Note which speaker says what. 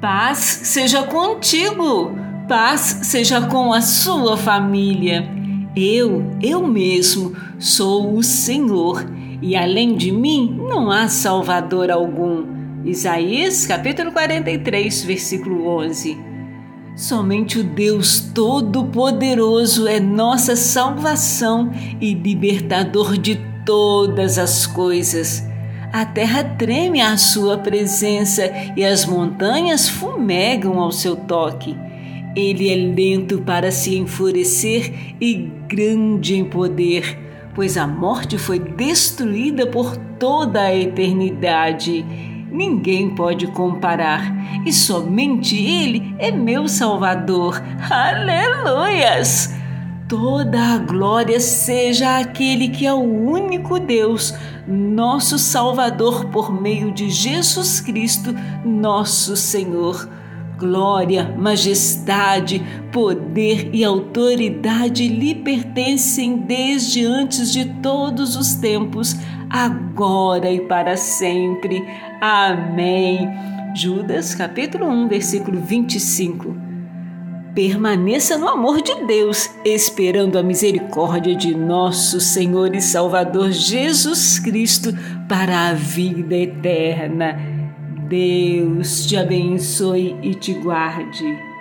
Speaker 1: Paz seja contigo, paz seja com a sua família. Eu, eu mesmo, sou o Senhor, e além de mim não há Salvador algum. Isaías capítulo 43, versículo 11. Somente o Deus Todo-Poderoso é nossa salvação e libertador de todas as coisas. A terra treme à sua presença e as montanhas fumegam ao seu toque. Ele é lento para se enfurecer e grande em poder, pois a morte foi destruída por toda a eternidade. Ninguém pode comparar, e somente Ele é meu Salvador. Aleluias! Toda a glória seja aquele que é o único Deus, nosso Salvador, por meio de Jesus Cristo, nosso Senhor. Glória, majestade, poder e autoridade lhe pertencem desde antes de todos os tempos, agora e para sempre. Amém. Judas capítulo 1, versículo 25. Permaneça no amor de Deus, esperando a misericórdia de nosso Senhor e Salvador Jesus Cristo para a vida eterna. Deus te abençoe e te guarde.